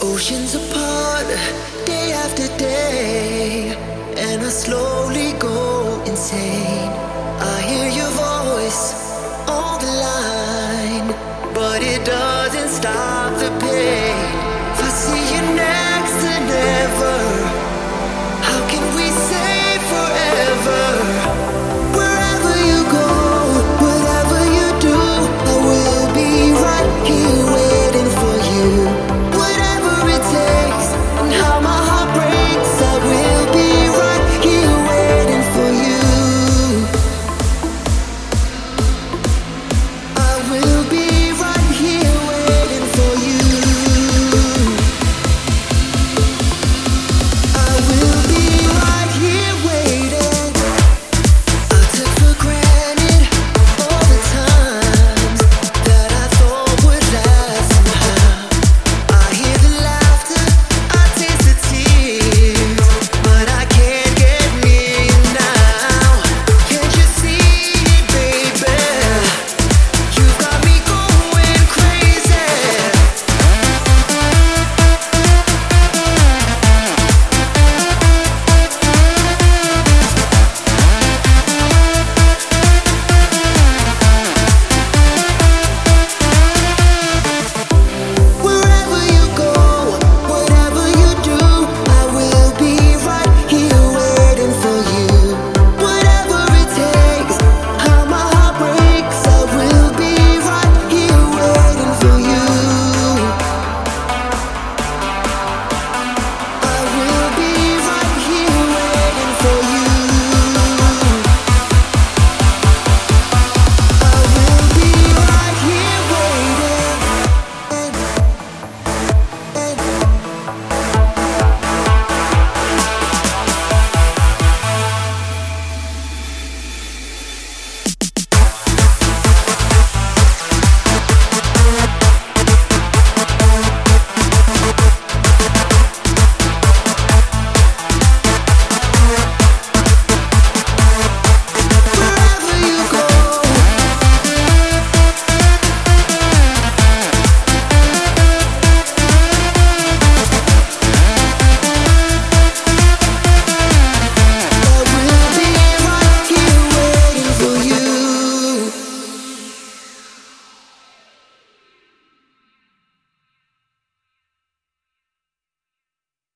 Oceans apart, day after day, and I slowly go insane.